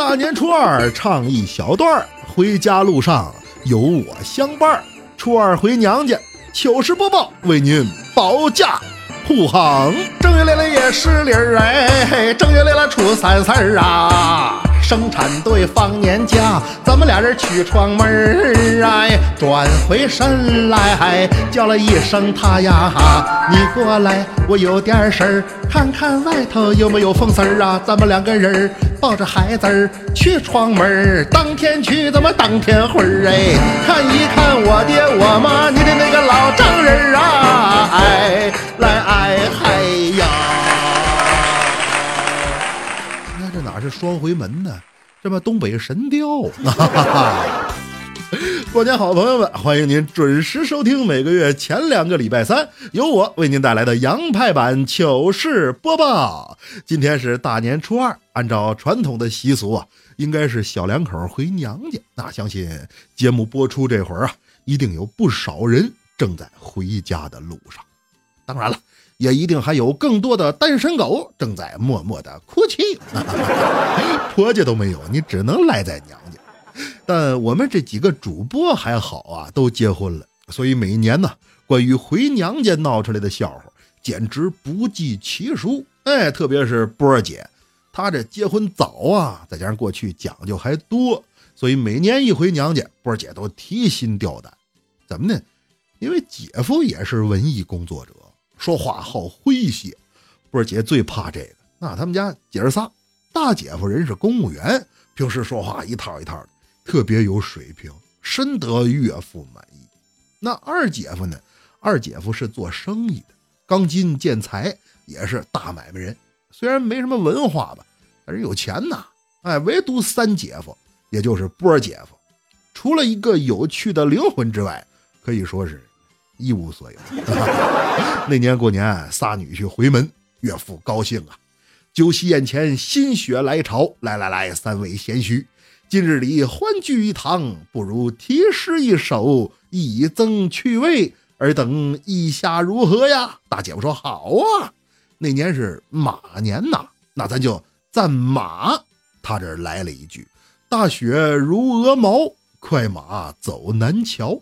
大年初二唱一小段儿，回家路上有我相伴儿。初二回娘家，糗事播报为您保驾护航。正月来了也是理儿哎，正月来了初三四儿啊。生产队放年假，咱们俩人去闯门儿哎，转回身来叫了一声他呀，你过来，我有点事儿，看看外头有没有风丝儿啊。咱们两个人抱着孩子儿去闯门儿，当天去咱们当天回儿哎，看一看我爹我妈，你的那个老丈人儿双回门呢？这么东北神雕。过年好，朋友们，欢迎您准时收听每个月前两个礼拜三由我为您带来的洋派版糗事播报。今天是大年初二，按照传统的习俗啊，应该是小两口回娘家。那相信节目播出这会儿啊，一定有不少人正在回家的路上。当然了。也一定还有更多的单身狗正在默默的哭泣，婆家都没有，你只能赖在娘家。但我们这几个主播还好啊，都结婚了，所以每年呢，关于回娘家闹出来的笑话简直不计其数。哎，特别是波儿姐，她这结婚早啊，再加上过去讲究还多，所以每年一回娘家，波儿姐都提心吊胆。怎么呢？因为姐夫也是文艺工作者。说话好诙谐，波儿姐最怕这个。那他们家姐儿仨，大姐夫人是公务员，平时说话一套一套的，特别有水平，深得岳父满意。那二姐夫呢？二姐夫是做生意的，钢筋建材也是大买卖人。虽然没什么文化吧，但是有钱呐。哎，唯独三姐夫，也就是波儿姐夫，除了一个有趣的灵魂之外，可以说是。一无所有。那年过年，仨女婿回门，岳父高兴啊，酒席宴前，心血来潮，来来来，三位贤婿，今日里欢聚一堂，不如题诗一首，以增趣味。尔等意下如何呀？大姐夫说好啊。那年是马年呐，那咱就赞马。他这来了一句：大雪如鹅毛，快马走南桥。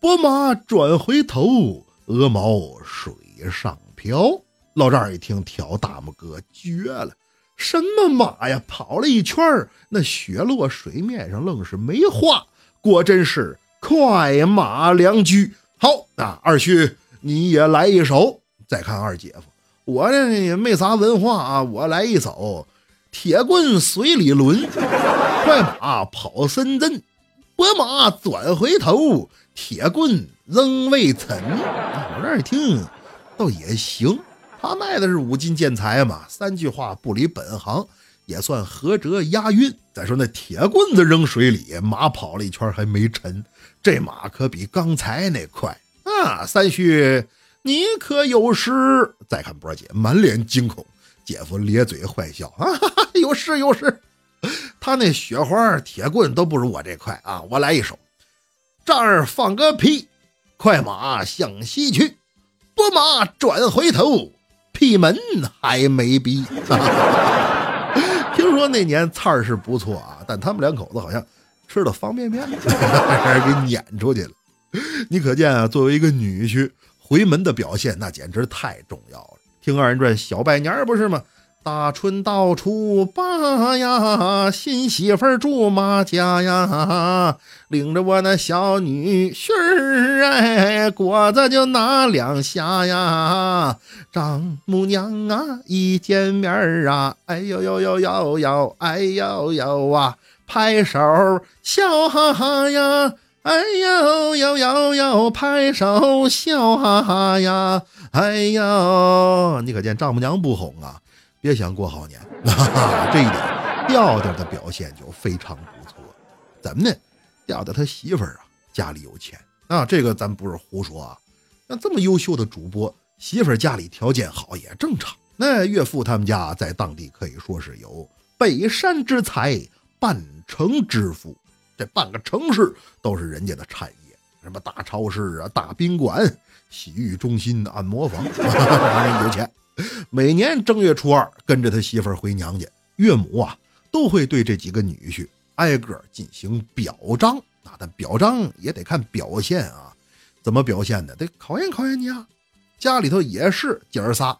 拨马转回头，鹅毛水上漂。老丈人一听，挑大拇哥，绝了！什么马呀？跑了一圈那雪落水面上愣是没化，果真是快马良驹。好，那二婿你也来一首。再看二姐夫，我呢也没啥文化啊，我来一首：铁棍水里抡，快马跑深圳，拨马转回头。铁棍仍未沉，我这一听，倒也行。他卖的是五金建材嘛，三句话不离本行，也算合辙押韵。再说那铁棍子扔水里，马跑了一圈还没沉，这马可比刚才那快啊！三旭，你可有失？再看波姐满脸惊恐，姐夫咧嘴坏笑啊，哈哈有诗有诗。他那雪花铁棍都不如我这快啊！我来一首。这儿放个屁，快马向西去，拨马转回头，屁门还没闭。听说那年菜儿是不错啊，但他们两口子好像吃了方便面，还是给撵出去了。你可见啊，作为一个女婿回门的表现，那简直太重要了。听二人转小拜年不是吗？大春到处把呀，新媳妇儿住马家呀，领着我那小女婿儿哎，果子就拿两下呀。丈母娘啊，一见面儿啊，哎呦呦呦呦呦，哎呦呦啊，拍手笑哈哈呀，哎呦呦呦呦，拍手笑哈哈呀，哎呦，你可见丈母娘不哄啊？别想过好年，哈哈这一点调调的表现就非常不错。怎么呢？调调他媳妇儿啊，家里有钱啊，这个咱不是胡说啊。那这么优秀的主播，媳妇儿家里条件好也正常。那岳父他们家在当地可以说是有北山之才，半城之富，这半个城市都是人家的产业，什么大超市啊、大宾馆、洗浴中心、按摩房，反正有钱。每年正月初二，跟着他媳妇儿回娘家，岳母啊都会对这几个女婿挨个进行表彰。那但表彰也得看表现啊，怎么表现的？得考验考验你啊。家里头也是姐儿仨，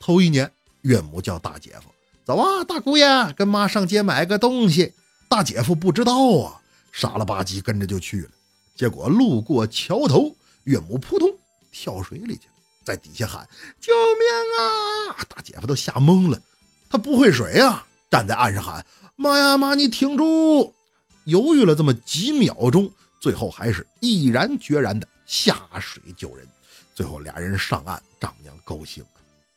头一年岳母叫大姐夫走啊，大姑爷跟妈上街买个东西。大姐夫不知道啊，傻了吧唧跟着就去了。结果路过桥头，岳母扑通跳水里去了，在底下喊救命啊！大姐夫都吓懵了，他不会水啊，站在岸上喊妈呀妈，你挺住！犹豫了这么几秒钟，最后还是毅然决然的下水救人。最后俩人上岸，丈母娘高兴，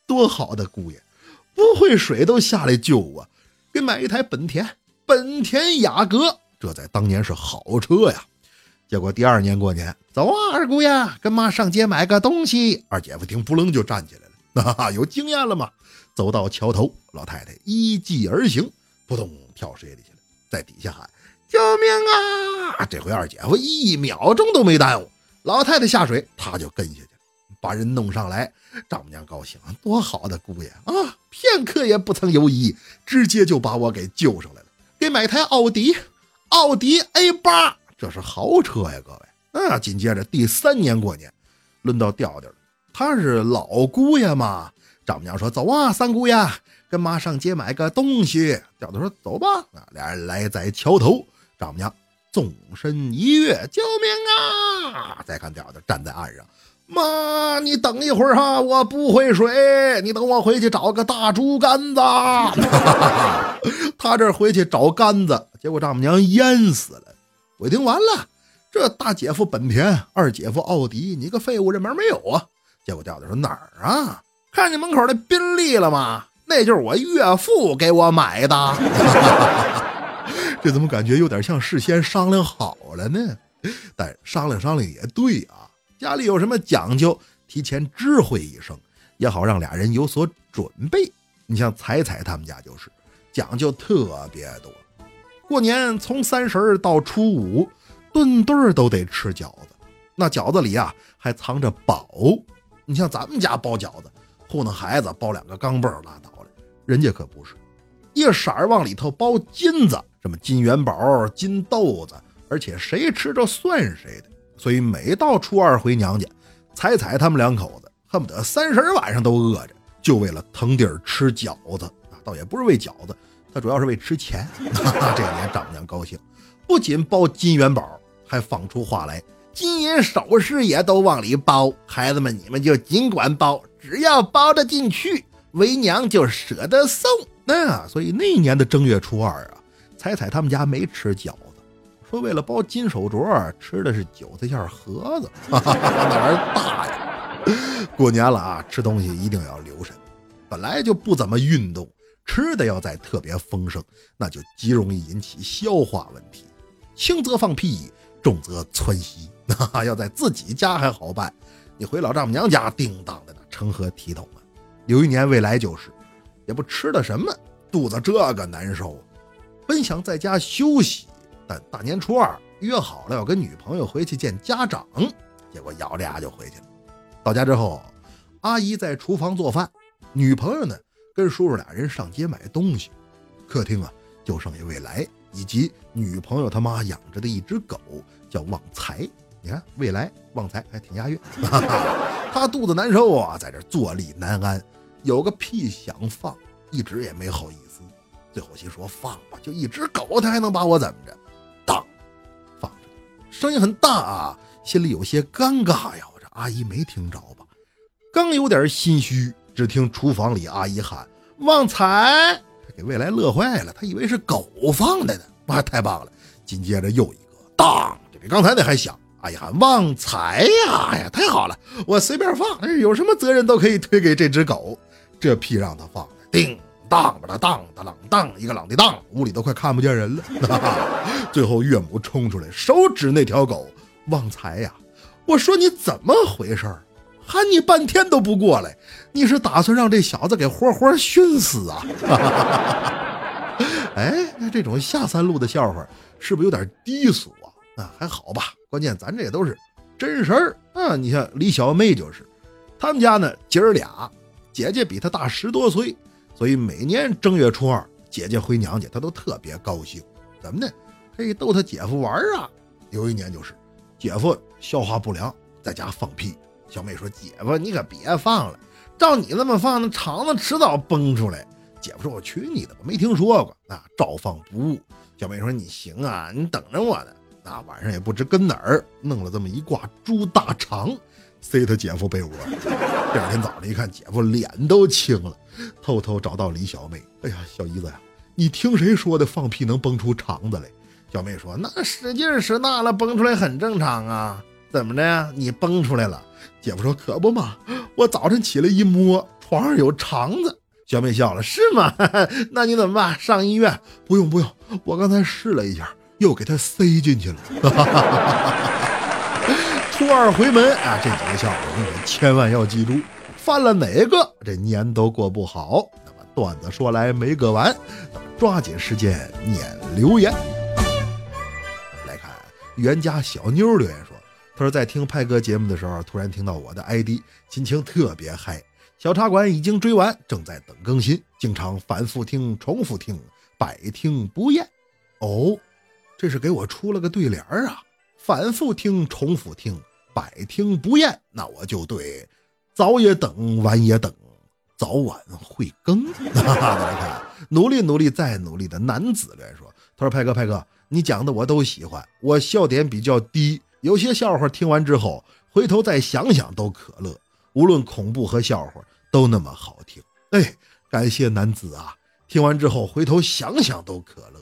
多好的姑爷，不会水都下来救我，给买一台本田。本田雅阁，这在当年是好车呀。结果第二年过年，走啊，二姑爷，跟妈上街买个东西。二姐夫听扑棱就站起来了，哈哈，有经验了嘛。走到桥头，老太太依计而行，扑通跳水里去了，在底下喊救命啊！这回二姐夫一秒钟都没耽误，老太太下水，他就跟下去了，把人弄上来。丈母娘高兴，多好的姑爷啊！片刻也不曾犹疑，直接就把我给救上来了。给买台奥迪，奥迪 A 八，这是豪车呀，各位。那紧接着第三年过年，轮到调调了。他是老姑爷嘛，丈母娘说：“走啊，三姑爷，跟妈上街买个东西。”调调说：“走吧。”啊，俩人来在桥头，丈母娘纵身一跃，救命啊！再看调调站在岸上。妈，你等一会儿哈，我不会水，你等我回去找个大竹竿子。他这回去找杆子，结果丈母娘淹死了。我听完了，这大姐夫本田，二姐夫奥迪，你个废物，这门没有啊？结果调调说哪儿啊？看见门口那宾利了吗？那就是我岳父给我买的。这怎么感觉有点像事先商量好了呢？但商量商量也对啊。家里有什么讲究，提前知会一声，也好让俩人有所准备。你像彩彩他们家就是讲究特别多，过年从三十到初五，顿顿都得吃饺子。那饺子里啊还藏着宝。你像咱们家包饺子，糊弄孩子包两个钢镚拉倒了，人家可不是，一色儿往里头包金子，什么金元宝、金豆子，而且谁吃着算谁的。所以每到初二回娘家，彩彩他们两口子恨不得三十晚上都饿着，就为了腾地儿吃饺子啊！倒也不是为饺子，他主要是为吃钱。这年丈母娘高兴，不仅包金元宝，还放出话来：金银首饰也都往里包。孩子们，你们就尽管包，只要包得进去，为娘就舍得送。那所以那年的正月初二啊，彩彩他们家没吃饺子。说为了包金手镯，吃的是韭菜馅盒子，那玩意儿大呀！过年了啊，吃东西一定要留神。本来就不怎么运动，吃的要再特别丰盛，那就极容易引起消化问题。轻则放屁，重则窜稀。那要在自己家还好办，你回老丈母娘家，叮当的那成何体统啊！有一年未来就是，也不吃的什么，肚子这个难受，本想在家休息。但大年初二约好了要跟女朋友回去见家长，结果咬着牙就回去了。到家之后，阿姨在厨房做饭，女朋友呢跟叔叔俩人上街买东西。客厅啊就剩下未来以及女朋友他妈养着的一只狗，叫旺财。你看未来旺财还挺押韵。他肚子难受啊，在这坐立难安，有个屁想放，一直也没好意思。最后心说放吧，就一只狗，他还能把我怎么着？当。放声音很大啊，心里有些尴尬呀。我这阿姨没听着吧？刚有点心虚，只听厨房里阿姨喊：“旺财！”给未来乐坏了，他以为是狗放的呢。哇，太棒了！紧接着又一个，当，这比刚才那还响。哎呀：“旺财呀！”哎呀，太好了，我随便放，有什么责任都可以推给这只狗。这屁让他放的，叮。当吧，当当啷当，一个啷的当，屋里都快看不见人了。最后岳母冲出来，手指那条狗，旺财呀！我说你怎么回事喊你半天都不过来，你是打算让这小子给活活熏死啊？哎，那这种下三路的笑话是不是有点低俗啊？啊，还好吧，关键咱这都是真事儿啊。你像李小妹就是，他们家呢姐儿俩，姐姐比她大十多岁。所以每年正月初二，姐姐回娘家，她都特别高兴。怎么的？可以逗她姐夫玩啊！有一年就是，姐夫消化不良，在家放屁。小妹说：“姐夫，你可别放了，照你这么放，那肠子迟早崩出来。”姐夫说：“我去你的吧，没听说过。”那照放不误。小妹说：“你行啊，你等着我呢。”那晚上也不知跟哪儿弄了这么一挂猪大肠，塞他姐夫被窝。第二天早上一看，姐夫脸都青了，偷偷找到李小妹：“哎呀，小姨子呀，你听谁说的放屁能崩出肠子来？”小妹说：“那使劲使大了，崩出来很正常啊。怎么的呀？你崩出来了？”姐夫说：“可不嘛，我早晨起来一摸，床上有肠子。”小妹笑了：“是吗？那你怎么办？上医院？不用不用，我刚才试了一下，又给他塞进去了。”初二回门啊，这几个笑话你们千万要记住，犯了哪个这年都过不好。那么段子说来没个完，那么抓紧时间念留言。来看袁家小妞留言说。他说，在听派哥节目的时候，突然听到我的 ID，心情特别嗨。小茶馆已经追完，正在等更新，经常反复听、重复听，百听不厌。哦，这是给我出了个对联啊！反复听、重复听，百听不厌。那我就对，早也等，晚也等，早晚会更。来看，努力努力再努力的男子来说，他说：“派哥，派哥，你讲的我都喜欢，我笑点比较低。”有些笑话听完之后，回头再想想都可乐。无论恐怖和笑话都那么好听。哎，感谢男子啊！听完之后回头想想都可乐。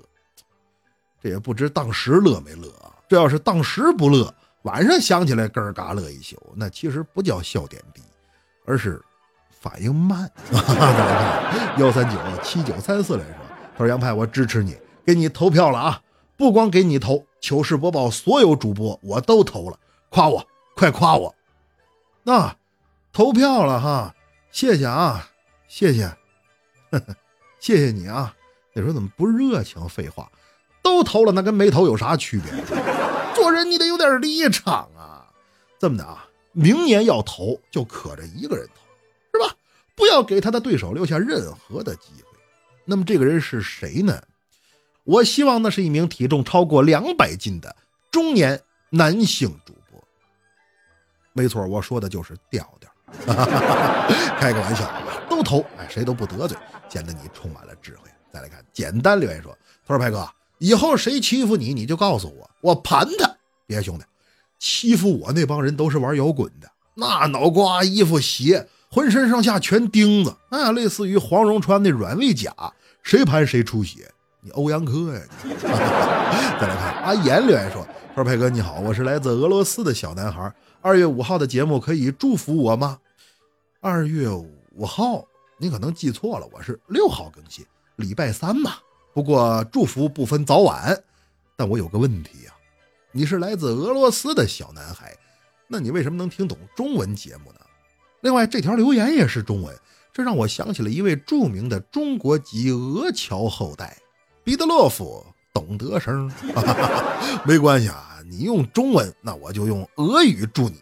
这也不知当时乐没乐啊？这要是当时不乐，晚上想起来咯嘎乐一宿，那其实不叫笑点低，而是反应慢。幺三九七九三四来说，他说杨派，我支持你，给你投票了啊！不光给你投。糗事播报所有主播我都投了，夸我，快夸我！那投票了哈，谢谢啊，谢谢，谢谢你啊！你说怎么不热情？废话，都投了，那跟没投有啥区别？做人你得有点立场啊！这么的啊，明年要投就可着一个人投，是吧？不要给他的对手留下任何的机会。那么这个人是谁呢？我希望那是一名体重超过两百斤的中年男性主播。没错，我说的就是调调。开个玩笑，都投，哎，谁都不得罪，显得你充满了智慧。再来看简单留言说：“他说派哥，以后谁欺负你，你就告诉我，我盘他。别兄弟，欺负我那帮人都是玩摇滚的，那脑瓜、衣服、鞋，浑身上下全钉子，那类似于黄蓉穿的软猬甲，谁盘谁出血。”欧阳克呀！再来看阿言留言说：“说派哥你好，我是来自俄罗斯的小男孩。二月五号的节目可以祝福我吗？二月五号，你可能记错了，我是六号更新，礼拜三嘛。不过祝福不分早晚。但我有个问题呀，你是来自俄罗斯的小男孩，那你为什么能听懂中文节目呢？另外，这条留言也是中文，这让我想起了一位著名的中国籍俄侨后代。”彼得洛夫懂得声，没关系啊，你用中文，那我就用俄语祝你。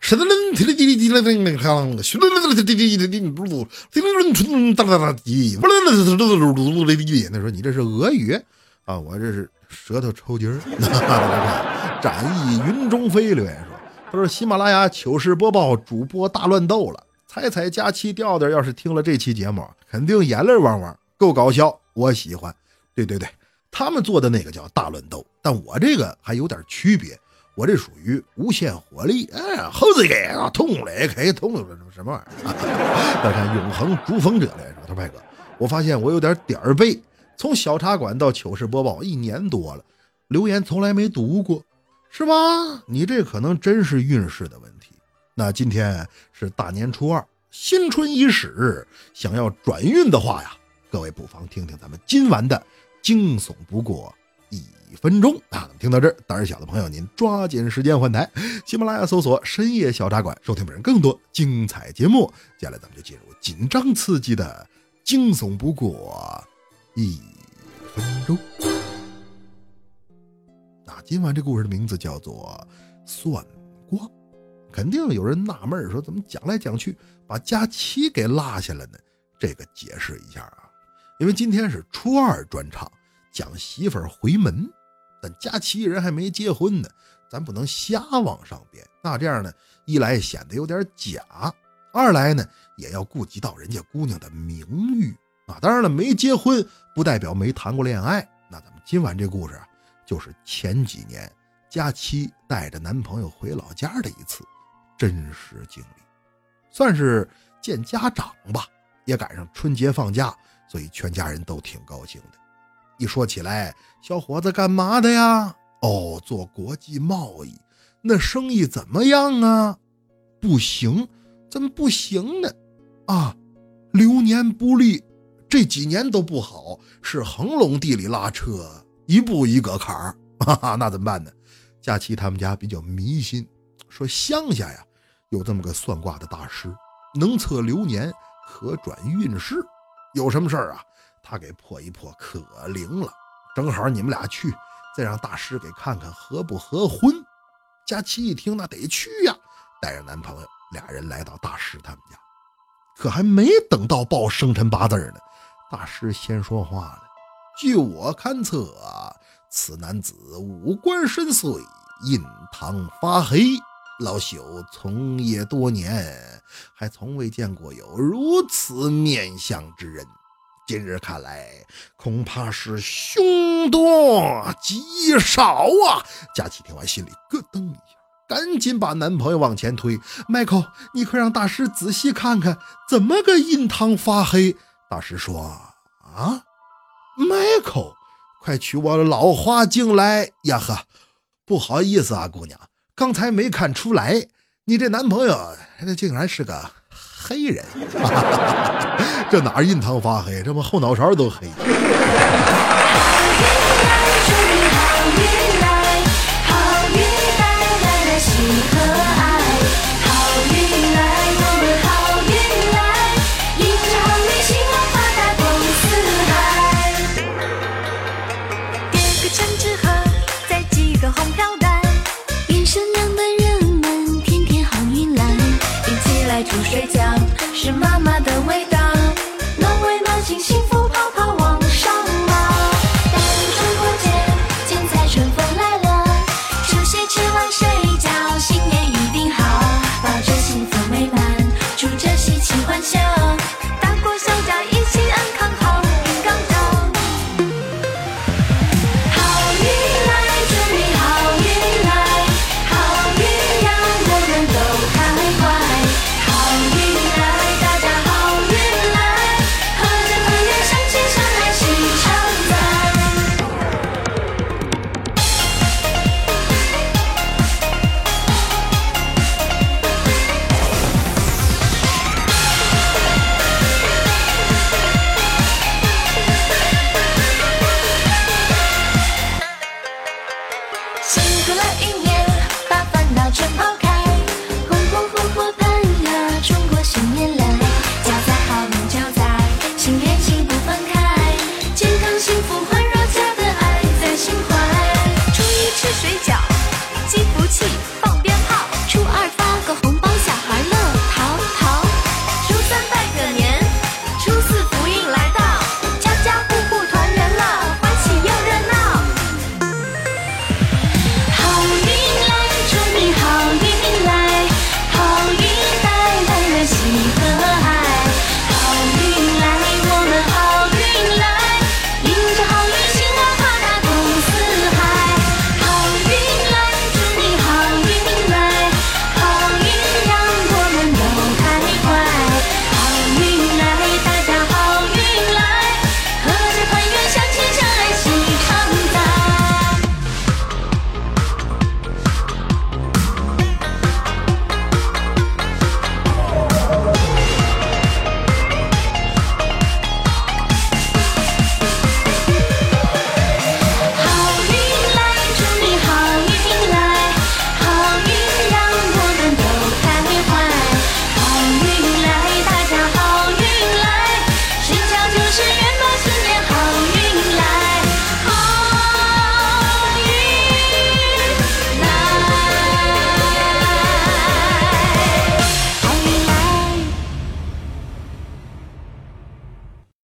是的，滴哩滴哩滴哩滴哩，看，嘘哩哩哩滴哩滴哩滴哩，嘟嘟，滴哩哩哩哒哒哒滴，不哩哩哩嘟嘟嘟嘟哩滴哩。那说你这是俄语啊，我这是舌头抽筋儿。展翼云中飞留言说，他说喜马拉雅糗事播报主播大乱斗了，彩彩佳期调调要是听了这期节目，肯定眼泪汪汪，够搞笑，我喜欢。对对对，他们做的那个叫大乱斗，但我这个还有点区别，我这属于无限火力，哎，猴子给啊，痛了可以痛了，什么什么玩意儿？再看永恒逐风者来说，他说派哥，我发现我有点点儿背，从小茶馆到糗事播报一年多了，留言从来没读过，是吧？你这可能真是运势的问题。那今天是大年初二，新春伊始，想要转运的话呀，各位不妨听听咱们今晚的。惊悚不过一分钟啊！听到这儿，胆小的朋友您抓紧时间换台，喜马拉雅搜索“深夜小茶馆”，收听本人更多精彩节目。接下来咱们就进入紧张刺激的惊悚不过一分钟。那今晚这故事的名字叫做《算卦》，肯定有人纳闷说，怎么讲来讲去把佳期给落下了呢？这个解释一下啊。因为今天是初二专场，讲媳妇儿回门。但佳琪人还没结婚呢，咱不能瞎往上编。那这样呢，一来显得有点假，二来呢也要顾及到人家姑娘的名誉啊。当然了，没结婚不代表没谈过恋爱。那咱们今晚这故事啊，就是前几年佳琪带着男朋友回老家的一次真实经历，算是见家长吧。也赶上春节放假，所以全家人都挺高兴的。一说起来，小伙子干嘛的呀？哦，做国际贸易，那生意怎么样啊？不行，怎么不行呢？啊，流年不利，这几年都不好，是横龙地里拉车，一步一个坎儿。哈哈，那怎么办呢？佳琪他们家比较迷信，说乡下呀有这么个算卦的大师，能测流年。可转运势，有什么事儿啊？他给破一破，可灵了。正好你们俩去，再让大师给看看合不合婚。佳琪一听，那得去呀，带着男朋友俩人来到大师他们家。可还没等到报生辰八字呢，大师先说话了：“据我勘测，此男子五官深邃，印堂发黑。”老朽从业多年，还从未见过有如此面相之人。今日看来，恐怕是凶多吉少啊！佳琪听完，心里咯噔一下，赶紧把男朋友往前推：“Michael，你快让大师仔细看看，怎么个印堂发黑？”大师说：“啊，Michael，快取我老花镜来呀！呵，不好意思啊，姑娘。”刚才没看出来，你这男朋友那竟然是个黑人，这哪印堂发黑？这不后脑勺都黑。